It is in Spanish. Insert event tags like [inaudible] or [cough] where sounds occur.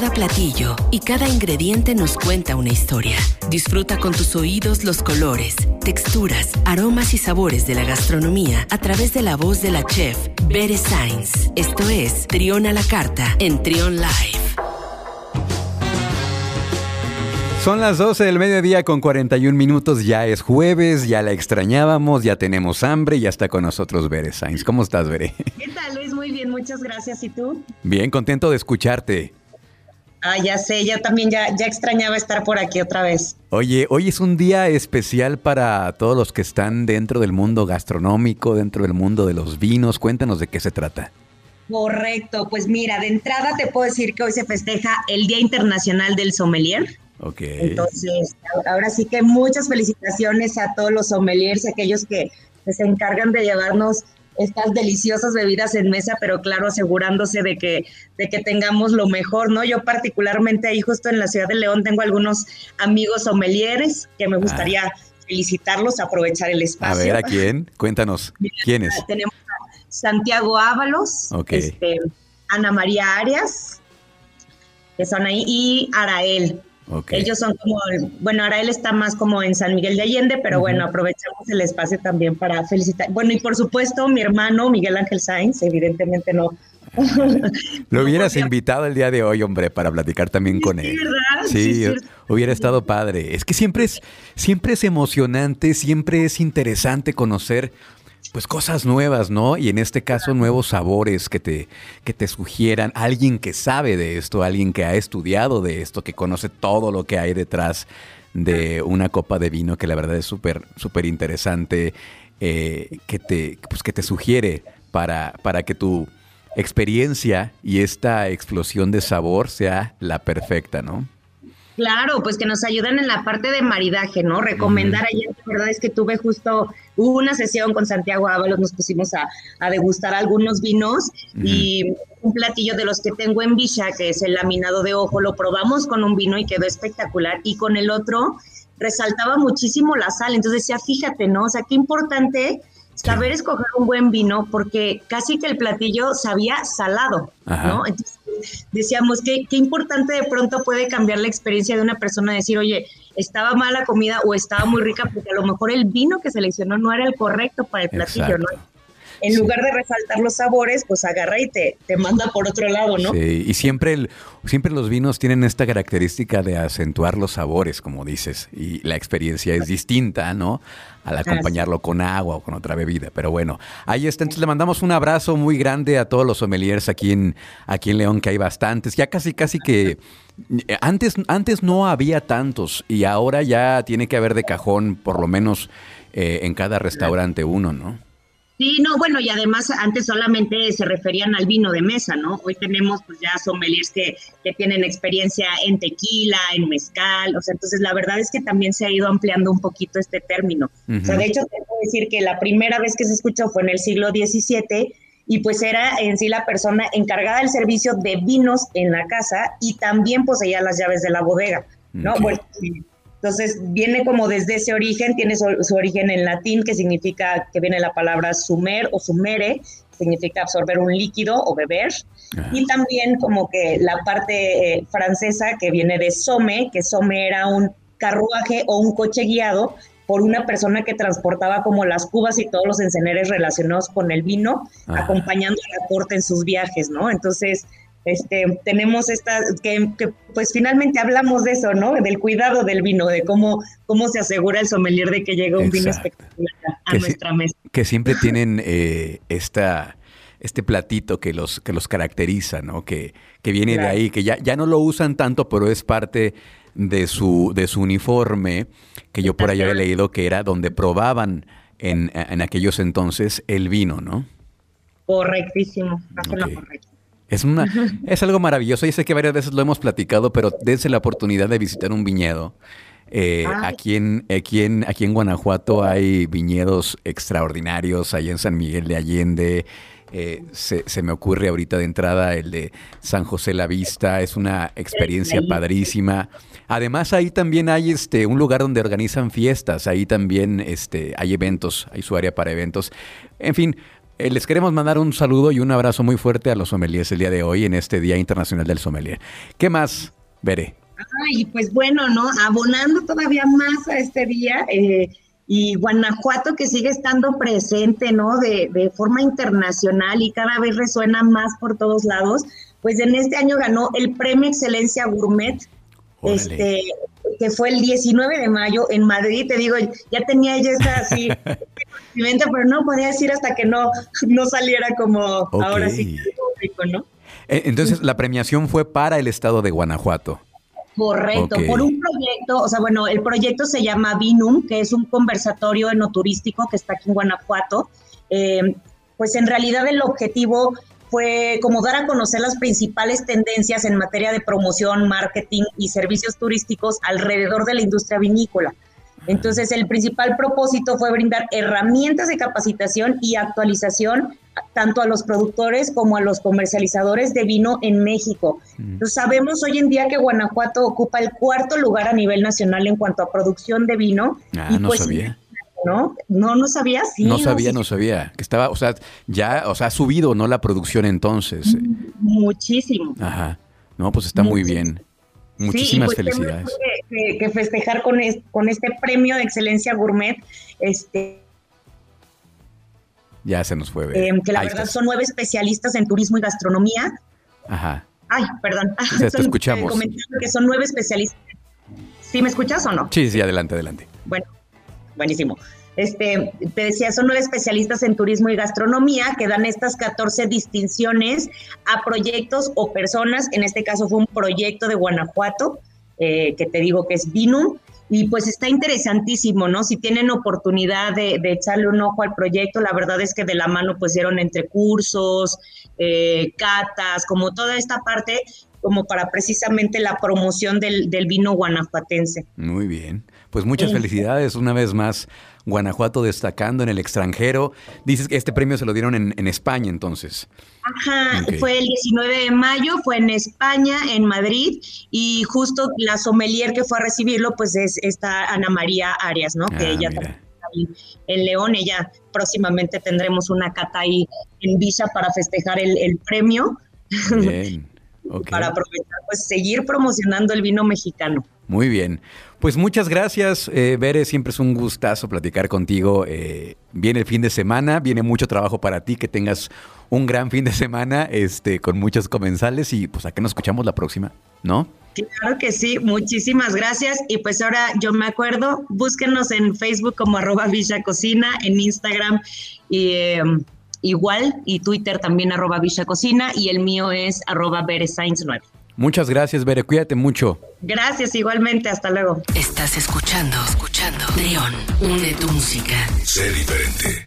Cada platillo y cada ingrediente nos cuenta una historia. Disfruta con tus oídos los colores, texturas, aromas y sabores de la gastronomía a través de la voz de la chef Bere Sainz. Esto es Trión a la Carta en Trión Live. Son las 12 del mediodía con 41 minutos, ya es jueves, ya la extrañábamos, ya tenemos hambre y ya está con nosotros Bere Sainz. ¿Cómo estás, Bere? ¿Qué tal, Luis? Muy bien, muchas gracias. ¿Y tú? Bien, contento de escucharte. Ah, ya sé, ya también ya, ya extrañaba estar por aquí otra vez. Oye, hoy es un día especial para todos los que están dentro del mundo gastronómico, dentro del mundo de los vinos. Cuéntanos de qué se trata. Correcto, pues mira, de entrada te puedo decir que hoy se festeja el Día Internacional del Sommelier. Ok. Entonces, ahora sí que muchas felicitaciones a todos los sommeliers, aquellos que se encargan de llevarnos estas deliciosas bebidas en mesa, pero claro, asegurándose de que, de que tengamos lo mejor, ¿no? Yo particularmente ahí justo en la ciudad de León tengo algunos amigos sommeliers que me gustaría felicitarlos, aprovechar el espacio. A ver, ¿a quién? Cuéntanos, [laughs] ¿quiénes? Tenemos a Santiago Ábalos, este, Ana María Arias, que son ahí, y Arael. Ellos son como, bueno, ahora él está más como en San Miguel de Allende, pero bueno, aprovechamos el espacio también para felicitar. Bueno, y por supuesto, mi hermano Miguel Ángel Sainz, evidentemente no. [laughs] Lo hubieras invitado el día de hoy, hombre, para platicar también con él. ¿verdad? Sí, Sí, hubiera estado padre. Es que siempre es, siempre es emocionante, siempre es interesante conocer pues cosas nuevas, ¿no? Y en este caso nuevos sabores que te, que te sugieran alguien que sabe de esto, alguien que ha estudiado de esto, que conoce todo lo que hay detrás de una copa de vino, que la verdad es súper, súper interesante, eh, que, te, pues que te sugiere para, para que tu experiencia y esta explosión de sabor sea la perfecta, ¿no? Claro, pues que nos ayudan en la parte de maridaje, ¿no? Recomendar ayer, la verdad es que tuve justo una sesión con Santiago Ábalos, nos pusimos a, a degustar algunos vinos y un platillo de los que tengo en Villa, que es el laminado de ojo, lo probamos con un vino y quedó espectacular y con el otro resaltaba muchísimo la sal, entonces decía, fíjate, ¿no? O sea, qué importante saber escoger un buen vino porque casi que el platillo sabía salado, Ajá. ¿no? Entonces decíamos que qué importante de pronto puede cambiar la experiencia de una persona, decir, oye, estaba mala comida o estaba muy rica porque a lo mejor el vino que seleccionó no era el correcto para el platillo, ¿no? En Sí. lugar de resaltar los sabores, pues agarra y te, te manda por otro lado, ¿no? Sí, y siempre, el- siempre los vinos tienen esta característica de acentuar los sabores, como dices, y la experiencia es distinta, ¿no? Al acompañarlo con agua o con otra bebida. Pero bueno, ahí está. Entonces le mandamos un abrazo muy grande a todos los sommeliers aquí en, aquí en León, que hay bastantes. Ya casi, casi que... eh, Antes, antes no había tantos y ahora ya tiene que haber de cajón por lo menos eh, en cada restaurante uno, ¿no? Sí, no, bueno, y además antes solamente se referían al vino de mesa, ¿no? Hoy tenemos pues ya sommeliers que, que tienen experiencia en tequila, en mezcal, o sea, entonces la verdad es que también se ha ido ampliando un poquito este término. O sea, de hecho, te puedo decir que la primera vez que se escuchó fue en el siglo XVII y pues era en sí la persona encargada del servicio de vinos en la casa y también poseía las llaves de la bodega, ¿no? Bueno. Entonces viene como desde ese origen, tiene su, su origen en latín, que significa que viene la palabra sumer o sumere, significa absorber un líquido o beber, Ajá. y también como que la parte eh, francesa que viene de some, que some era un carruaje o un coche guiado por una persona que transportaba como las cubas y todos los enceneres relacionados con el vino, Ajá. acompañando a la corte en sus viajes, ¿no? Entonces, este, tenemos esta, que, que, pues finalmente hablamos de eso, ¿no? Del cuidado del vino, de cómo, cómo se asegura el sommelier de que llega un vino espectacular a Que nuestra mesa. que siempre tienen eh, esta este platito que los que los caracteriza, ¿no? Que, que viene de ahí, que ya, ya no lo usan tanto, pero es parte de su, de su uniforme, que yo por ahí había leído que era donde probaban en, en aquellos entonces el vino, ¿no? Correctísimo, hace lo Ok. correcto. Es, una, es algo maravilloso. Yo sé que varias veces lo hemos platicado, pero dense la oportunidad de visitar un viñedo. Eh, Ay. aquí, en, aquí, en, aquí en Guanajuato hay viñedos extraordinarios, ahí en San Miguel de Allende. eh, se, se me ocurre ahorita de entrada el de San José la Vista. Es una experiencia padrísima. Además, ahí también hay este un lugar donde organizan fiestas. Ahí también este, hay eventos, hay su área para eventos. En fin, Eh, les queremos mandar un saludo y un abrazo muy fuerte a los sommeliers el día de hoy en este Día Internacional del Sommelier. ¿Qué más, Veré? Ay, pues bueno, ¿no? Abonando todavía más a este día. Eh, y Guanajuato que sigue estando presente, ¿no? De, de, forma internacional y cada vez resuena más por todos lados, pues en este año ganó el Premio Excelencia Gourmet, este, que fue el 19 de mayo en Madrid, te digo, ya tenía ella esa así, [laughs] pero no podía decir hasta que no, no saliera como ahora sí público, ¿no? E, entonces, la premiación fue para el estado de Guanajuato. Correcto, por un proyecto, o sea, bueno, el proyecto se llama Vinum, que es un conversatorio enoturístico que está aquí en Guanajuato. Eh, pues en realidad el objetivo fue como dar a conocer las principales tendencias en materia de promoción, marketing y servicios turísticos alrededor de la industria vinícola. Entonces, el principal propósito fue brindar herramientas de capacitación y actualización tanto a los productores como a los comercializadores de vino en México. sabemos hoy en día que Guanajuato ocupa el cuarto lugar a nivel nacional en cuanto a producción de vino. Ah, no pues, sabía. ¿No? No, no sabía, sí. No sabía, no, sabía. Que estaba, o sea, ya, o sea, ha subido, ¿no? La producción entonces. Muchísimo. Ajá. No, pues está muy bien. Muchísimas pues, felicidades. Que, festejar con, con este premio de excelencia gourmet, este, ya se nos fue. Eh, que la verdad son nueve especialistas en turismo y gastronomía. Ajá. Ay, perdón. te escuchamos. que son nueve especialistas. ¿Sí me escuchas o no? Sí, sí, adelante, adelante. Bueno, buenísimo. Este, te decía, son nueve especialistas en turismo y gastronomía que dan estas 14 distinciones a proyectos o personas. En este caso fue un proyecto de Guanajuato, eh, que te digo que es Vinum, y pues está interesantísimo, ¿no? Si tienen oportunidad de, echarle un ojo al proyecto, la verdad es que de la mano pues dieron entre cursos, eh, catas, como toda esta parte, como para precisamente la promoción del vino guanajuatense. Muy bien. Pues muchas felicidades una vez más. Guanajuato destacando en el extranjero. Dices que este premio se lo dieron en, España entonces. Ajá, fue el 19 de mayo, fue en España, en Madrid, y justo la sommelier que fue a recibirlo, pues es esta Ana María Arias, ¿no? que ah, ella está en León, ella próximamente tendremos una cata ahí en Villa para festejar el, premio. Bien. [laughs] para aprovechar, pues seguir promocionando el vino mexicano. Muy bien. Pues muchas gracias, eh, Bere. Siempre es un gustazo platicar contigo. Eh, viene el fin de semana, viene mucho trabajo para ti. Que tengas un gran fin de semana este, con muchos comensales y pues a qué nos escuchamos la próxima, ¿no? Claro que sí, muchísimas gracias. Y pues ahora yo me acuerdo, búsquenos en Facebook como arroba Villa Cocina, en Instagram y, em, igual, y Twitter también arroba Villa Cocina, y el mío es arroba 9. Muchas gracias, Bere. Cuídate mucho. Gracias, igualmente. Hasta luego. Estás escuchando, escuchando. León, une tu música. Sé diferente.